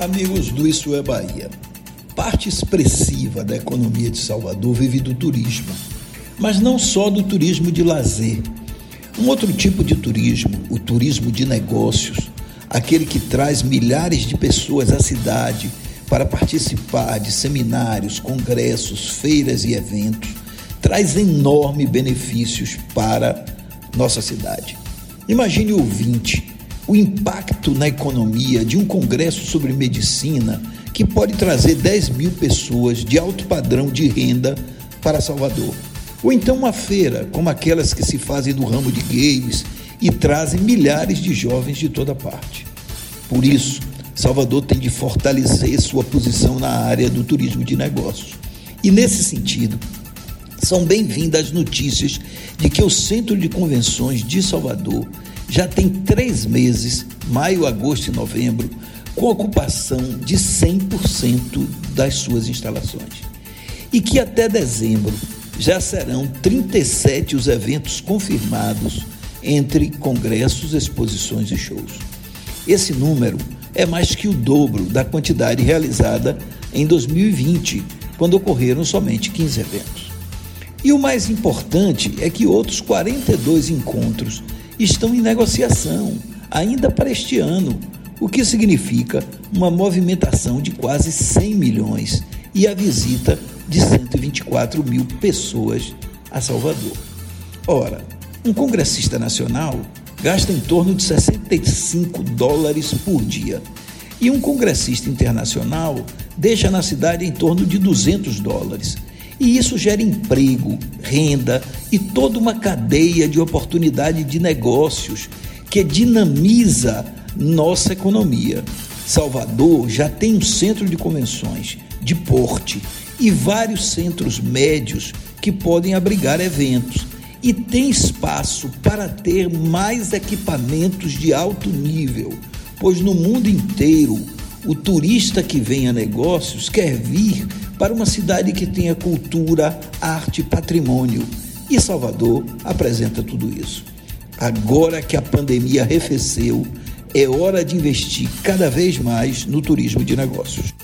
Amigos do Isso é Bahia, parte expressiva da economia de Salvador vive do turismo, mas não só do turismo de lazer. Um outro tipo de turismo, o turismo de negócios, aquele que traz milhares de pessoas à cidade para participar de seminários, congressos, feiras e eventos, traz enormes benefícios para nossa cidade. Imagine o ouvinte o impacto na economia de um congresso sobre medicina que pode trazer 10 mil pessoas de alto padrão de renda para Salvador. Ou então uma feira, como aquelas que se fazem do ramo de games e trazem milhares de jovens de toda parte. Por isso, Salvador tem de fortalecer sua posição na área do turismo de negócios. E nesse sentido, são bem-vindas notícias de que o Centro de Convenções de Salvador já tem três meses, maio, agosto e novembro, com ocupação de 100% das suas instalações. E que até dezembro já serão 37 os eventos confirmados entre congressos, exposições e shows. Esse número é mais que o dobro da quantidade realizada em 2020, quando ocorreram somente 15 eventos. E o mais importante é que outros 42 encontros estão em negociação, ainda para este ano, o que significa uma movimentação de quase 100 milhões e a visita de 124 mil pessoas a Salvador. Ora, um congressista nacional gasta em torno de 65 dólares por dia e um congressista internacional deixa na cidade em torno de 200 dólares. E isso gera emprego, renda e toda uma cadeia de oportunidade de negócios que dinamiza nossa economia. Salvador já tem um centro de convenções de porte e vários centros médios que podem abrigar eventos e tem espaço para ter mais equipamentos de alto nível, pois no mundo inteiro o turista que vem a negócios quer vir para uma cidade que tenha cultura, arte patrimônio. E Salvador apresenta tudo isso. Agora que a pandemia arrefeceu, é hora de investir cada vez mais no turismo de negócios.